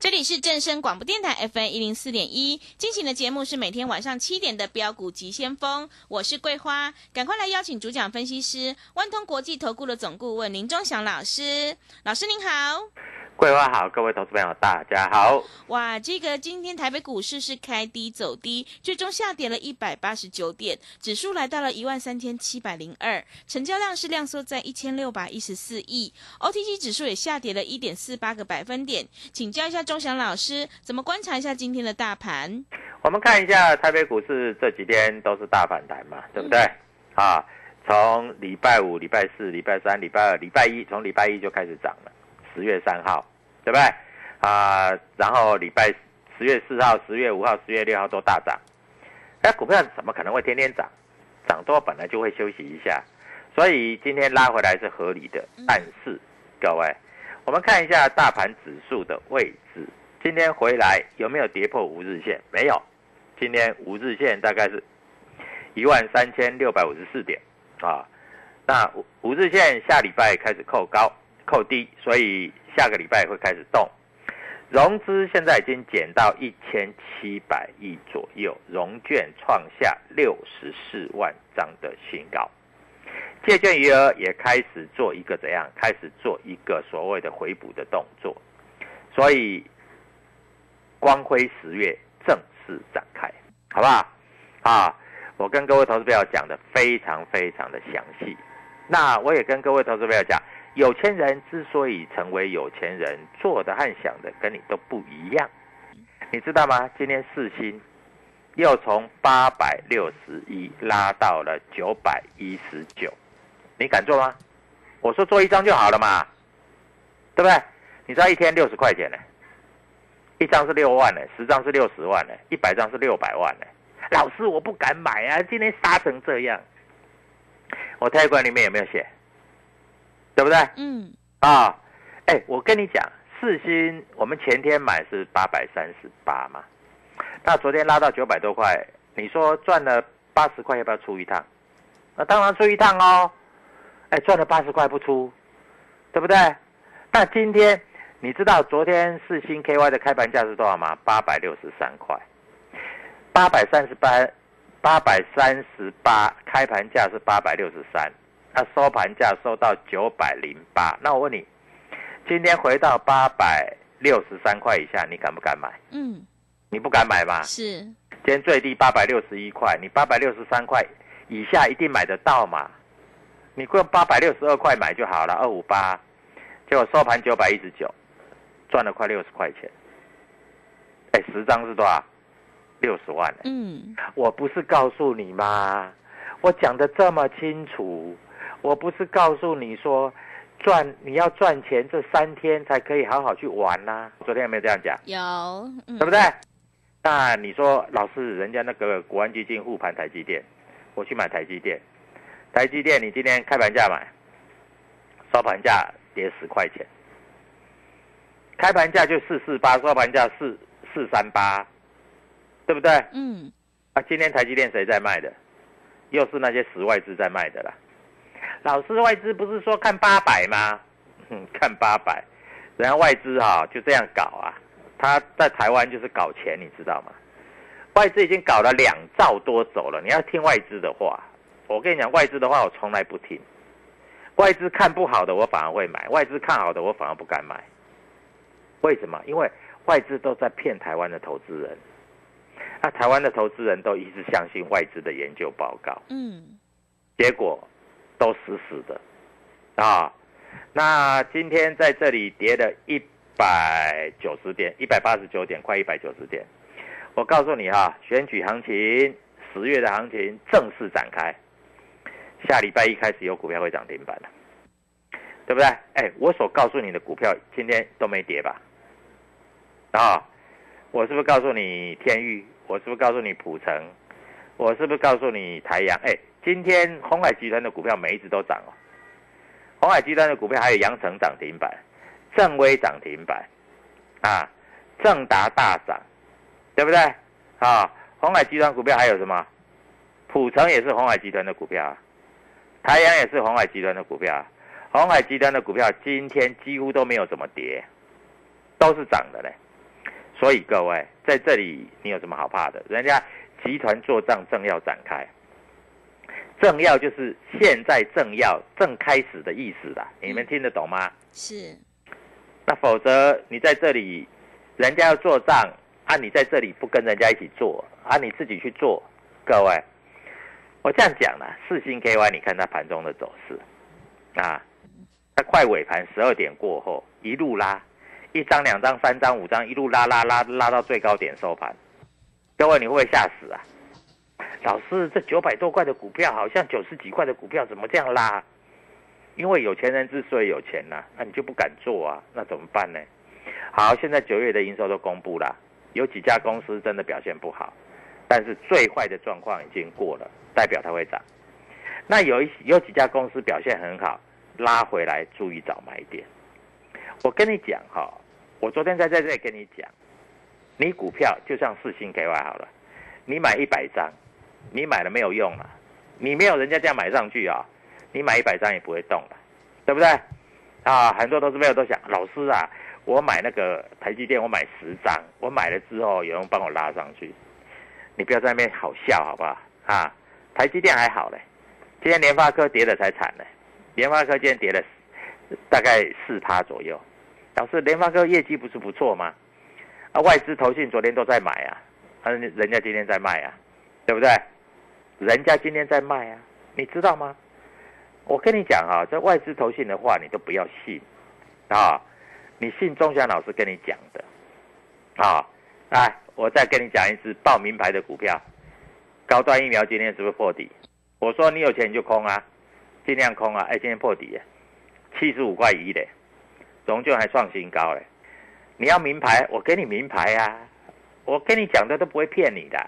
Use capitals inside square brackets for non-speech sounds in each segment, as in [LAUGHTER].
这里是正声广播电台 FM 一零四点一，进行的节目是每天晚上七点的标股急先锋，我是桂花，赶快来邀请主讲分析师万通国际投顾的总顾问林忠祥老师，老师您好。桂花好，各位投资朋友大家好。哇，这个今天台北股市是开低走低，最终下跌了一百八十九点，指数来到了一万三千七百零二，成交量是量缩在一千六百一十四亿，OTC 指数也下跌了一点四八个百分点。请教一下钟祥老师，怎么观察一下今天的大盘？我们看一下台北股市这几天都是大反弹嘛，对不对？啊，从礼拜五、礼拜四、礼拜三、礼拜二、礼拜一，从礼拜一就开始涨了。十月三号，对不对？啊，然后礼拜十月四号、十月五号、十月六号都大涨。那股票怎么可能会天天涨？涨多本来就会休息一下，所以今天拉回来是合理的。但是各位，我们看一下大盘指数的位置，今天回来有没有跌破五日线？没有。今天五日线大概是一万三千六百五十四点啊。那五五日线下礼拜开始扣高。扣低，所以下个礼拜会开始动。融资现在已经减到一千七百亿左右，融券创下六十四万张的新高，借券余额也开始做一个怎样？开始做一个所谓的回补的动作。所以光辉十月正式展开，好不好？啊，我跟各位投资朋友讲的非常非常的详细。那我也跟各位投资朋友讲。有钱人之所以成为有钱人，做的和想的跟你都不一样，你知道吗？今天四星又从八百六十一拉到了九百一十九，你敢做吗？我说做一张就好了嘛，对不对？你知道一天六十块钱呢，一张是六万呢，十张是六十万呢，一百张是六百万呢。老师，我不敢买啊，今天杀成这样，我泰管里面有没有写？对不对？嗯。啊，哎，我跟你讲，四星我们前天买是八百三十八嘛，那昨天拉到九百多块，你说赚了八十块，要不要出一趟？那当然出一趟哦。哎，赚了八十块不出，对不对？那今天你知道昨天四星 KY 的开盘价是多少吗？八百六十三块，八百三十八，八百三十八开盘价是八百六十三。那收盘价收到九百零八，那我问你，今天回到八百六十三块以下，你敢不敢买？嗯，你不敢买吗？是，今天最低八百六十一块，你八百六十三块以下一定买得到嘛？你用八百六十二块买就好了，二五八，结果收盘九百一十九，赚了快六十块钱。哎，十张是多少？六十万。嗯，我不是告诉你吗？我讲的这么清楚。我不是告诉你说，赚你要赚钱这三天才可以好好去玩呐？昨天有没有这样讲？有，对不对？那你说老师，人家那个国安基金护盘台积电，我去买台积电，台积电你今天开盘价买，收盘价跌十块钱，开盘价就四四八，收盘价四四三八，对不对？嗯。啊，今天台积电谁在卖的？又是那些十外资在卖的啦。老师，外资不是说看八百吗？[LAUGHS] 看八百，人家外资哈就这样搞啊，他在台湾就是搞钱，你知道吗？外资已经搞了两兆多走了，你要听外资的话。我跟你讲，外资的话我从来不听。外资看不好的我反而会买，外资看好的我反而不敢买。为什么？因为外资都在骗台湾的投资人。那台湾的投资人都一直相信外资的研究报告，嗯，结果。都死死的，啊，那今天在这里跌了一百九十点，一百八十九点，快一百九十点。我告诉你哈，选举行情，十月的行情正式展开，下礼拜一开始有股票会涨停板了，对不对？哎，我所告诉你的股票今天都没跌吧？啊，我是不是告诉你天域？我是不是告诉你普成？我是不是告诉你台阳？哎。今天红海集团的股票每一只都涨哦，红海集团的股票还有阳城涨停板，正威涨停板，啊，正达大涨，对不对？啊，红海集团股票还有什么？普成也是红海集团的股票啊，台阳也是红海集团的股票，红海集团的股票今天几乎都没有怎么跌，都是涨的嘞。所以各位在这里你有什么好怕的？人家集团做账正要展开，正要就是现在正要正开始的意思啦，你们听得懂吗？是。那否则你在这里，人家要做账，啊，你在这里不跟人家一起做，啊，你自己去做，各位，我这样讲了，四星 KY，你看它盘中的走势，啊，它快尾盘十二点过后一路拉。一张、两张、三张、五张，一路拉拉拉拉到最高点收盘。各位，你会不会吓死啊？老师，这九百多块的股票，好像九十几块的股票，怎么这样拉？因为有钱人之所以有钱呐，那你就不敢做啊？那怎么办呢？好，现在九月的营收都公布了，有几家公司真的表现不好，但是最坏的状况已经过了，代表它会涨。那有一有几家公司表现很好，拉回来注意找买点。我跟你讲哈，我昨天在在这里跟你讲，你股票就像四星 KY 好了，你买一百张，你买了没有用啊，你没有人家这样买上去啊，你买一百张也不会动了，对不对？啊，很多都是没有都想，老师啊，我买那个台积电，我买十张，我买了之后有人帮我拉上去，你不要在那边好笑好不好？啊，台积电还好嘞，今天联发科跌的才惨呢，联发科今天跌了大概四趴左右。表示联发科业绩不是不错吗？啊，外资投信昨天都在买啊，啊，人家今天在卖啊，对不对？人家今天在卖啊，你知道吗？我跟你讲啊，这外资投信的话你都不要信啊，你信钟祥老师跟你讲的啊。来，我再跟你讲一次报名牌的股票，高端疫苗今天是不是破底？我说你有钱你就空啊，尽量空啊，哎，今天破底，七十五块一的。终究还创新高嘞！你要名牌，我给你名牌啊！我跟你讲的都不会骗你的。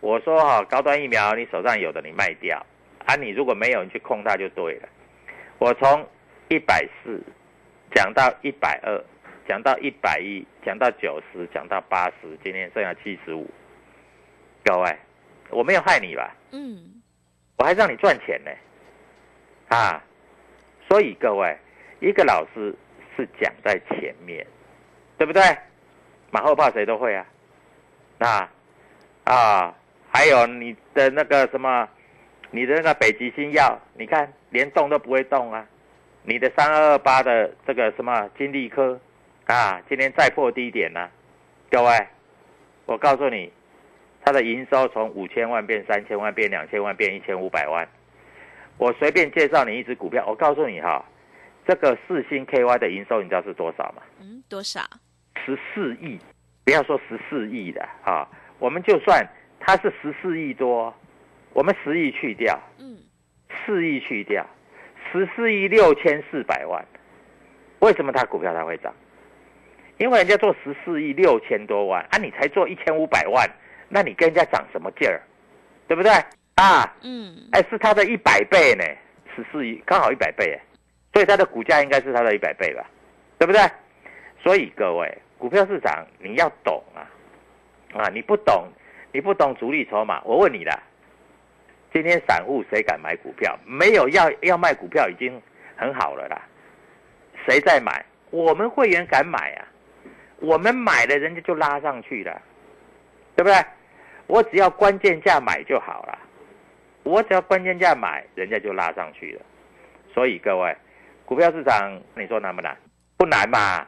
我说哈，高端疫苗你手上有的你卖掉啊，你如果没有你去控它就对了。我从一百四讲到一百二，讲到一百一，讲到九十，讲到八十，今天剩下七十五。各位，我没有害你吧？嗯，我还让你赚钱呢。啊，所以各位，一个老师。是讲在前面，对不对？马后炮谁都会啊。那啊，还有你的那个什么，你的那个北极星药，你看连动都不会动啊。你的三二二八的这个什么金利科啊，今天再破低点呢。各位，我告诉你，它的营收从五千万变三千万，变两千万，变一千五百万。我随便介绍你一只股票，我告诉你哈。这个四星 KY 的营收你知道是多少吗？嗯，多少？十四亿，不要说十四亿的啊，我们就算它是十四亿多，我们十亿去掉，嗯，四亿去掉，十四亿六千四百万，为什么它股票才会涨？因为人家做十四亿六千多万啊，你才做一千五百万，那你跟人家涨什么劲儿？对不对？啊，嗯，哎，是它的一百倍呢，十四亿刚好一百倍哎。所以它的股价应该是它的一百倍吧，对不对？所以各位，股票市场你要懂啊，啊，你不懂，你不懂主力筹码。我问你啦，今天散户谁敢买股票？没有要要卖股票已经很好了啦。谁在买？我们会员敢买啊，我们买了人家就拉上去了，对不对？我只要关键价买就好了，我只要关键价买，人家就拉上去了。所以各位。股票市场，你说难不难？不难嘛，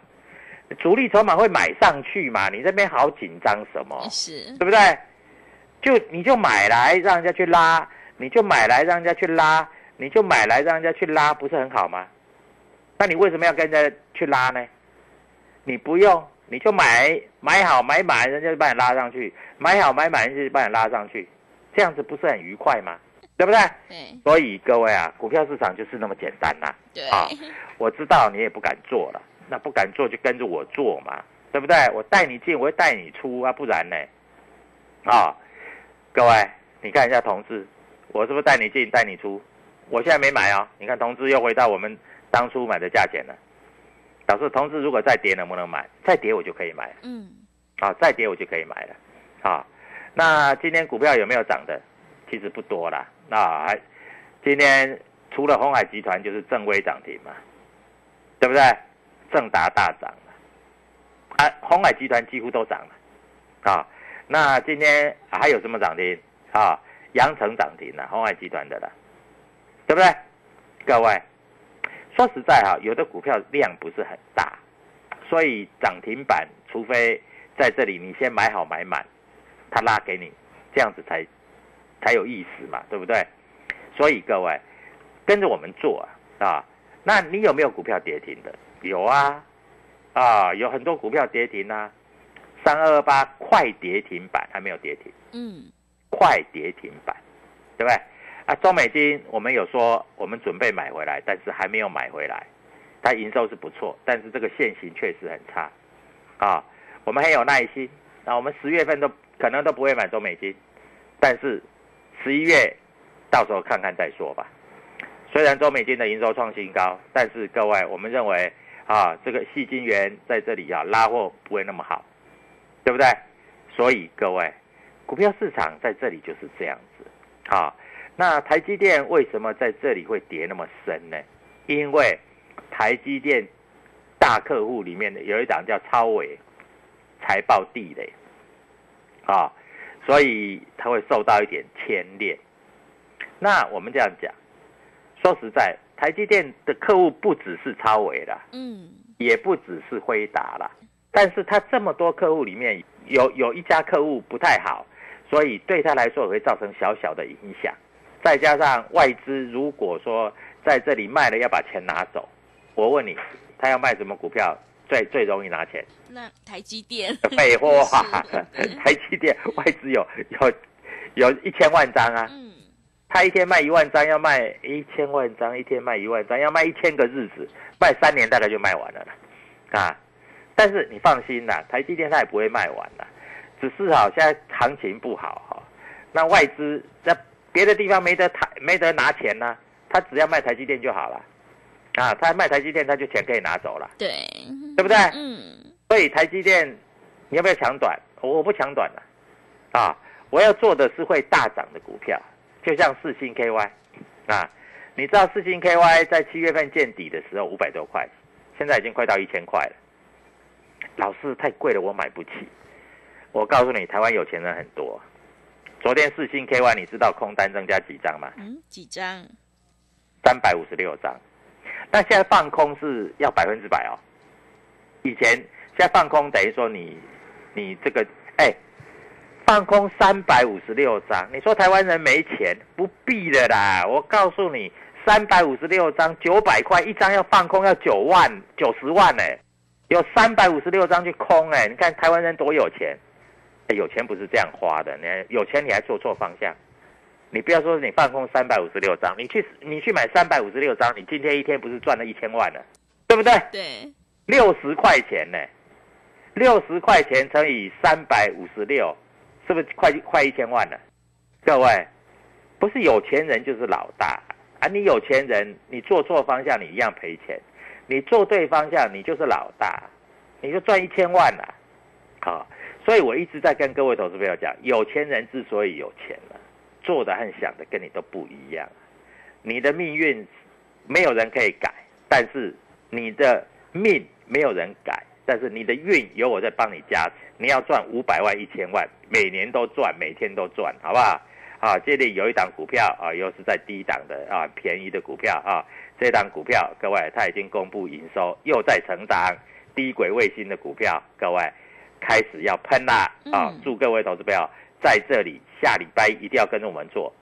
主力筹码会买上去嘛？你这边好紧张什么？是，对不对？就你就买来让人家去拉，你就买来让人家去拉，你就买来让人家去拉，不是很好吗？那你为什么要跟人家去拉呢？你不用，你就买买好买满，人家就把你拉上去；买好买满，人家就把你拉上去，这样子不是很愉快吗？对不对？对，所以各位啊，股票市场就是那么简单呐。对啊，我知道你也不敢做了，那不敢做就跟着我做嘛，对不对？我带你进，我会带你出啊，不然呢？啊，各位，你看一下同志，我是不是带你进带你出？我现在没买啊，你看同志又回到我们当初买的价钱了。表示同志如果再跌能不能买？再跌我就可以买。嗯，啊，再跌我就可以买了。啊，那今天股票有没有涨的？其实不多啦。那还今天除了红海集团就是正威涨停嘛，对不对？正达大涨了，啊，红海集团几乎都涨了，啊，那今天还有什么涨停啊？阳城涨停了，红海集团的了，对不对？各位，说实在哈，有的股票量不是很大，所以涨停板，除非在这里你先买好买满，它拉给你，这样子才才有意思嘛，对不对？所以各位跟着我们做啊，啊，那你有没有股票跌停的？有啊，啊，有很多股票跌停啊，三二二八快跌停板还没有跌停，嗯，快跌停板，对不对？啊，中美金我们有说我们准备买回来，但是还没有买回来，它营收是不错，但是这个现形确实很差，啊，我们很有耐心，那我们十月份都可能都不会买中美金，但是十一月到时候看看再说吧。虽然中美金的营收创新高，但是各位我们认为啊，这个细金元在这里啊拉货不会那么好，对不对？所以各位，股票市场在这里就是这样子啊。那台积电为什么在这里会跌那么深呢？因为台积电大客户里面的有一档叫超伟财报地雷啊，所以它会受到一点牵连。那我们这样讲，说实在，台积电的客户不只是超伟啦，嗯，也不只是辉达啦，但是它这么多客户里面有有一家客户不太好，所以对他来说也会造成小小的影响。再加上外资如果说在这里卖了要把钱拿走，我问你，他要卖什么股票最最容易拿钱？那台积电，[LAUGHS] 废话 [LAUGHS] 是，台积电外资有有有一千万张啊，嗯，他一天卖一万张，要卖一千万张，一天卖一万张，要卖一千个日子，卖三年大概就卖完了啦，啊！但是你放心啦，台积电它也不会卖完啦，只是哈现在行情不好哈，那外资在别的地方没得台没得拿钱呢、他只要卖台积电就好了，啊，他卖台积电他就钱可以拿走了，对，对不对？嗯，所以台积电你要不要抢短？我我不抢短了，啊，我要做的是会大涨的股票，就像四星 KY，啊，你知道四星 KY 在七月份见底的时候五百多块，现在已经快到一千块了。老师太贵了，我买不起。我告诉你，台湾有钱人很多。昨天四星 KY 你知道空单增加几张吗？嗯，几张？三百五十六张。那现在放空是要百分之百哦。以前现在放空等于说你你这个哎，放空三百五十六张，你说台湾人没钱不必的啦。我告诉你，三百五十六张九百块一张要放空要九万九十万呢、有三百五十六张去空哎、你看台湾人多有钱。哎有钱不是这样花的，你有钱你还做错方向。你不要说你放空三百五十六张，你去你去买三百五十六张，你今天一天不是赚了一千万了，对不对？对，六十块钱呢，六十块钱乘以三百五十六，是不是快快一千万了？各位，不是有钱人就是老大啊！你有钱人，你做错方向，你一样赔钱；你做对方向，你就是老大，你就赚一千万了。好、所以我一直在跟各位投资朋友讲，有钱人之所以有钱了，做的和想的跟你都不一样。你的命运没有人可以改，但是你的命没有人改，但是你的运有我在帮你加持。你要赚五百万、一千万，每年都赚，每天都赚，好不好？啊，这里有一档股票啊，又是在低档的啊，便宜的股票啊。这档股票，各位，它已经公布营收，又在成长，低轨卫星的股票，各位开始要喷啦啊！嗯祝各位投资朋友在这里下礼拜一定要跟着我们做。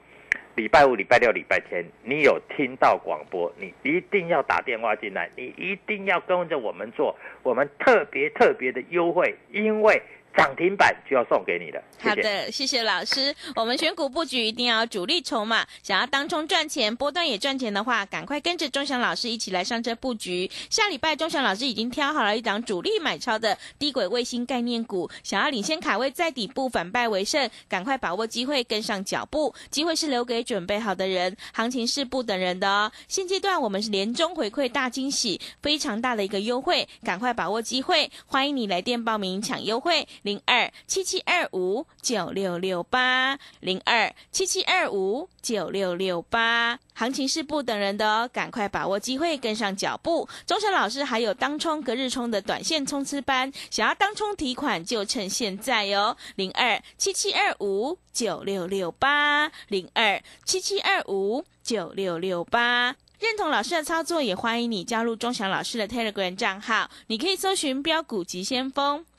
礼拜五、礼拜六、礼拜天，你有听到广播，你一定要打电话进来，你一定要跟着我们做，我们特别特别的优惠，因为涨停板就要送给你的。谢谢。好的，谢谢老师。我们选股布局一定要主力筹码，想要当中赚钱、波段也赚钱的话，赶快跟着钟祥老师一起来上车布局。下礼拜钟祥老师已经挑好了一档主力买超的低轨卫星概念股，想要领先卡位在底部反败为胜，赶快把握机会跟上脚步。机会是留给准备好的人，行情是不等人的哦。现阶段我们是年终回馈大惊喜，非常大的一个优惠，赶快把握机会。欢迎你来电报名抢优惠，零二七七二五九六六八零二七七二五九六六八。行情是不等人的哦，赶快把握机会，跟上脚步。钟祥老师还有当冲、隔日冲的短线冲刺班，想要当冲提款就趁现在哦，零二七七二五九六六八零二七七二五九六六八。认同老师的操作，也欢迎你加入钟祥老师的 Telegram 账号。你可以搜寻“标股急先锋”、“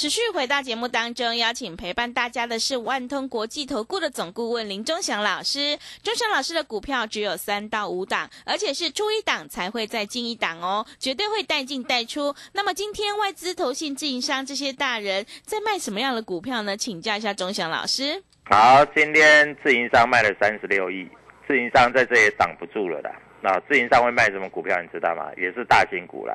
持续回到节目当中，邀请陪伴大家的是万通国际投顾的总顾问林忠祥老师。忠祥老师的股票只有三到五档，而且是出一档才会再进一档哦，绝对会带进带出。那么今天外资、投信、自营商这些大人在卖什么样的股票呢？请教一下忠祥老师。好，今天自营商卖了三十六亿，自营商在这也挡不住了啦。那自营商会卖什么股票？你知道吗？也是大型股啦，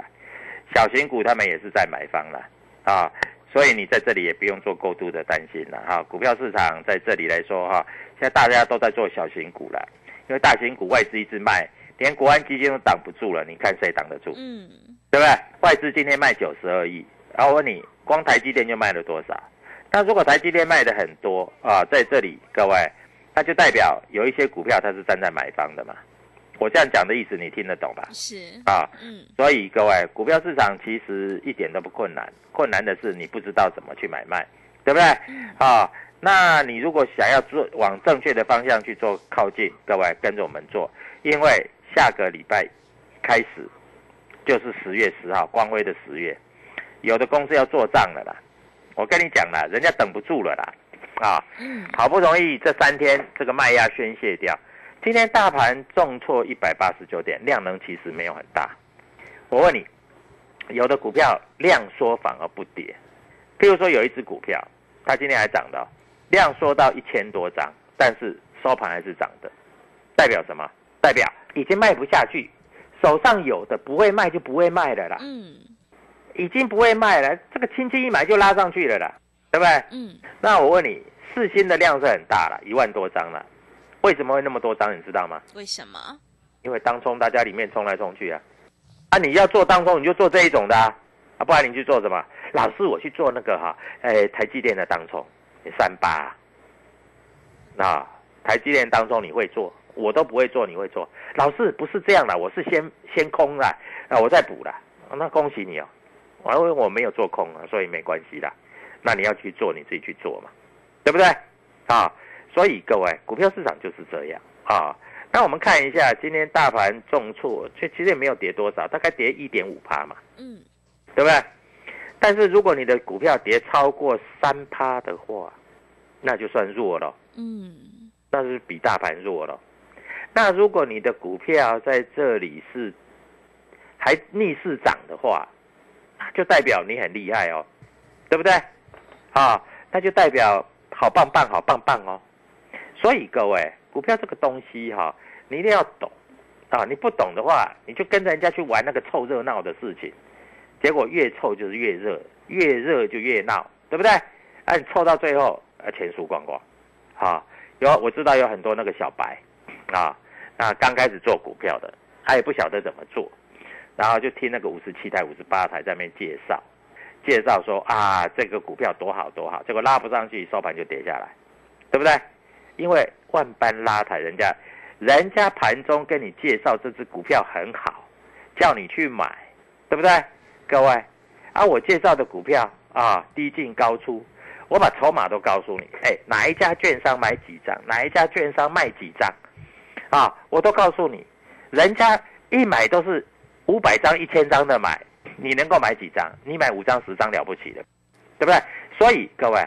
小型股他们也是在买方了啊。所以你在这里也不用做过度的担心了哈，股票市场在这里来说哈，现在大家都在做小型股了，因为大型股外资一直卖，连国安基金都挡不住了，你看谁挡得住？嗯，对不对？外资今天卖九十二亿，然后我问你，光台积电就卖了多少？那如果台积电卖的很多啊，在这里各位，那就代表有一些股票它是站在买方的嘛。我这样讲的意思你听得懂吧？是啊，嗯，所以各位，股票市场其实一点都不困难，困难的是你不知道怎么去买卖，对不对？啊，那你如果想要做往正确的方向去做靠近，各位跟着我们做，因为下个礼拜开始就是十月十号，光辉的十月，有的公司要做账了啦。我跟你讲了，人家等不住了啦，啊，嗯，好不容易这三天这个卖压宣泄掉。今天大盘重挫一百八十九点，量能其实没有很大。我问你，有的股票量缩反而不跌，譬如说有一只股票，它今天还涨的，量缩到一千多张，但是收盘还是涨的，代表什么？代表已经卖不下去，手上有的不会卖就不会卖的啦。嗯，已经不会卖了，这个轻轻一买就拉上去了啦，对不对？嗯，那我问你，四星的量是很大了，一万多张了。为什么会那么多张？你知道吗？为什么？因为当冲大家里面冲来冲去啊！啊，你要做当冲，你就做这一种的啊！啊，不然你去做什么？老师，我去做那个哈，哎，台积电的当冲，三八。那台积电当冲你会做，我都不会做，你会做？老师不是这样的，我是先先空了，啊，我再补了。那恭喜你哦，因为我没有做空啊，所以没关系的。那你要去做，你自己去做嘛，对不对？啊。所以各位，股票市场就是这样啊。那我们看一下今天大盘重挫，却其实也没有跌多少，大概跌一点五趴嘛，嗯，对不对？但是如果你的股票跌超过三趴的话，那就算弱了，嗯，那是比大盘弱了。那如果你的股票在这里是还逆势涨的话，就代表你很厉害哦，对不对？啊，那就代表好棒棒，好棒棒哦。所以各位，股票这个东西哈，你一定要懂啊！你不懂的话，你就跟着人家去玩那个凑热闹的事情，结果越凑就是越热，越热就越闹，对不对？啊，你凑到最后，啊，钱输光光，好，有我知道有很多那个小白啊，那刚开始做股票的，他也不晓得怎么做，然后就听那个五十七台、五十八台在那边介绍，介绍说啊，这个股票多好多好，结果拉不上去，收盘就跌下来，对不对？因为万般拉抬，人家，人家盘中跟你介绍这只股票很好，叫你去买，对不对？各位，啊，我介绍的股票啊，低进高出，我把筹码都告诉你，哎，哪一家券商买几张，哪一家券商卖几张，啊，我都告诉你，人家一买都是五百张、一千张的买，你能够买几张？你买五张、十张了不起的，对不对？所以各位，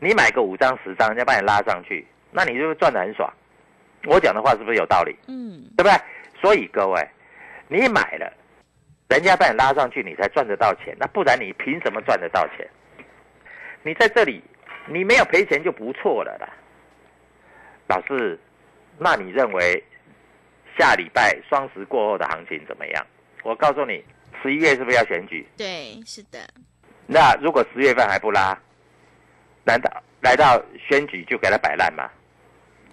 你买个五张十张，人家把你拉上去，那你就赚得很爽。我讲的话是不是有道理？嗯，对不对？所以各位，你买了，人家把你拉上去，你才赚得到钱。那不然你凭什么赚得到钱？你在这里，你没有赔钱就不错了啦。老师，那你认为下礼拜双十过后的行情怎么样？我告诉你，十一月是不是要选举？对，是的，那如果十月份还不拉，难道来到选举就给他摆烂吗？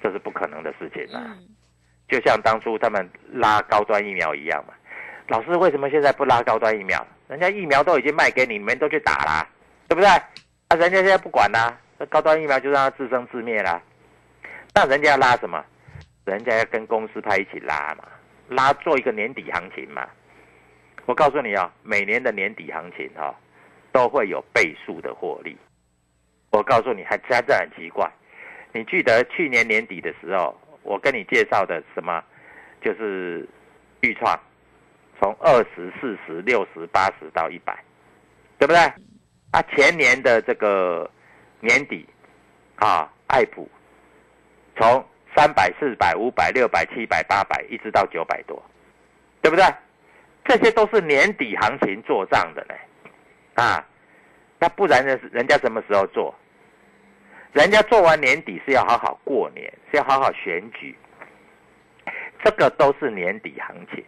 这是不可能的事情啊！嗯，就像当初他们拉高端疫苗一样嘛。老师，为什么现在不拉高端疫苗？人家疫苗都已经卖给你，你们都去打啦，对不对？啊，人家现在不管啦，那高端疫苗就让它自生自灭啦。那人家要拉什么？人家要跟公司派一起拉嘛，拉做一个年底行情嘛。我告诉你啊、每年的年底行情哈、都会有倍数的获利。我告诉你，还真的很奇怪。你记得去年年底的时候，我跟你介绍的什么？就是预创，从二十四十、六十、八十到一百，对不对？啊，前年的这个年底，啊，爱普从三百、四百、五百、六百、七百、八百，一直到九百多，对不对？这些都是年底行情做账的呢，啊，那不然呢？人家什么时候做？人家做完年底是要好好过年，是要好好选举，这个都是年底行情。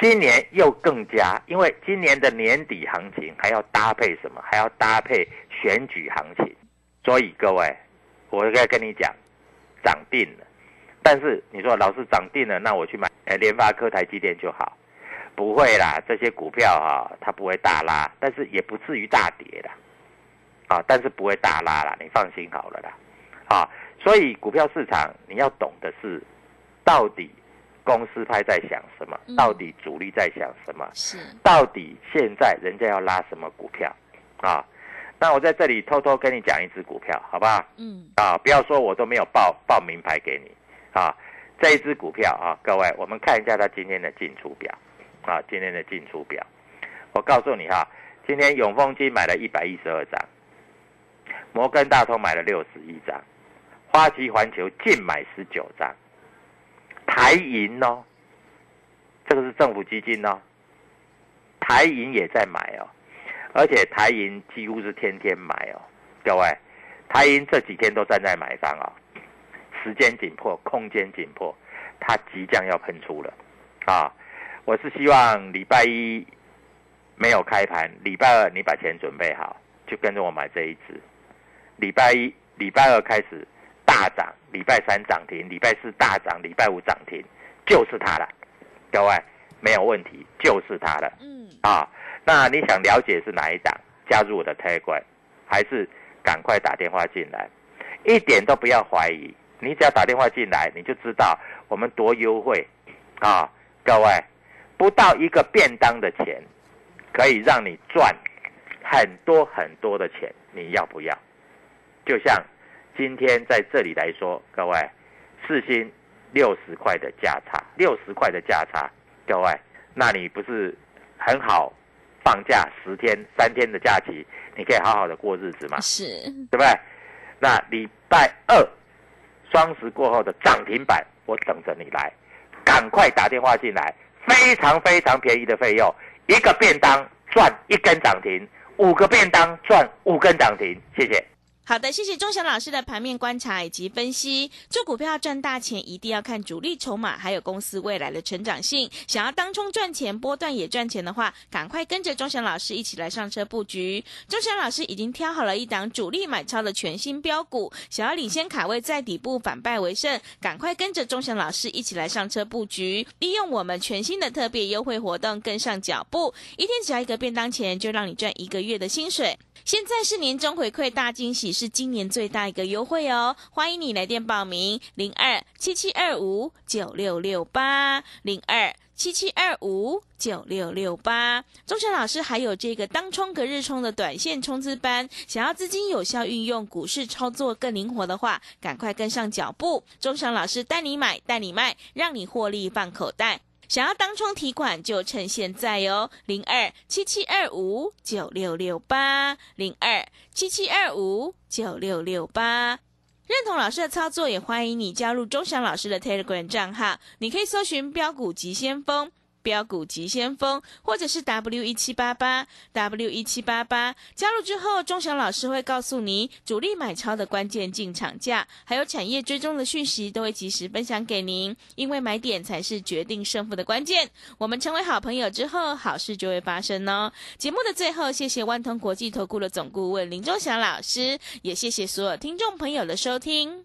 今年又更加，因为今年的年底行情还要搭配什么？还要搭配选举行情。所以各位，我应该跟你讲，涨定了。但是你说老师涨定了，那我去买呃联发科、台积电就好？不会啦，这些股票哈、它不会大拉，但是也不至于大跌啦。啊，但是不会大拉啦，你放心好了啦。啊，所以股票市场你要懂的是，到底公司派在想什么嗯，到底主力在想什么，是，到底现在人家要拉什么股票啊？那我在这里偷偷跟你讲一只股票，好不好？嗯，啊，不要说我都没有报报名牌给你啊。这一只股票啊，各位，我们看一下它今天的进出表啊，今天的进出表。我告诉你哈、今天永丰金买了一百一十二张，摩根大通买了六十一张，花旗环球净买十九张，台银哦，这个是政府基金哦，台银也在买哦，而且台银几乎是天天买哦，各位，台银这几天都站在买方哦，时间紧迫，空间紧迫，它即将要喷出了啊！我是希望礼拜一没有开盘，礼拜二你把钱准备好，就跟着我买这一只。礼拜一、礼拜二开始大涨，礼拜三涨停，礼拜四大涨，礼拜五涨停，就是它了。各位没有问题，就是它了。嗯，啊，那你想了解是哪一档？加入我的 Telegram，还是赶快打电话进来？一点都不要怀疑，你只要打电话进来，你就知道我们多优惠啊！各位，不到一个便当的钱，可以让你赚很多很多的钱，你要不要？就像今天在这里来说，各位，四星六十块的价差，六十块的价差，各位，那你不是很好放假十天、三天的假期，你可以好好的过日子嘛，是，对不对？那礼拜二双十过后的涨停板，我等着你来，赶快打电话进来，非常非常便宜的费用，一个便当赚一根涨停，五个便当赚五根涨停，谢谢。好的，谢谢钟祥老师的盘面观察以及分析。做股票赚大钱，一定要看主力筹码，还有公司未来的成长性。想要当冲赚钱，波段也赚钱的话，赶快跟着钟祥老师一起来上车布局。钟祥老师已经挑好了一档主力买超的全新标股，想要领先卡位在底部反败为胜，赶快跟着钟祥老师一起来上车布局，利用我们全新的特别优惠活动跟上脚步，一天只要一个便当钱，就让你赚一个月的薪水。现在是年终回馈大惊喜，是今年最大一个优惠哦！欢迎你来电报名，零二七七二五九六六八零二七七二五九六六八。钟祥老师还有这个当冲隔日冲的短线冲刺班，想要资金有效运用，股市操作更灵活的话，赶快跟上脚步。钟祥老师带你买，带你卖，让你获利放口袋。想要当冲提款就趁现在哦，零二七七二五九六六八零二七七二五九六六八。认同老师的操作，也欢迎你加入钟祥老师的 Telegram 账号。你可以搜寻“标股急先锋”。标股急先锋，或者是 W 一七八八 W 一七八八，加入之后，钟祥老师会告诉你主力买超的关键进场价，还有产业追踪的讯息，都会及时分享给您。因为买点才是决定胜负的关键。我们成为好朋友之后，好事就会发生哦。节目的最后，谢谢万通国际投顾的总顾问林钟祥老师，也谢谢所有听众朋友的收听。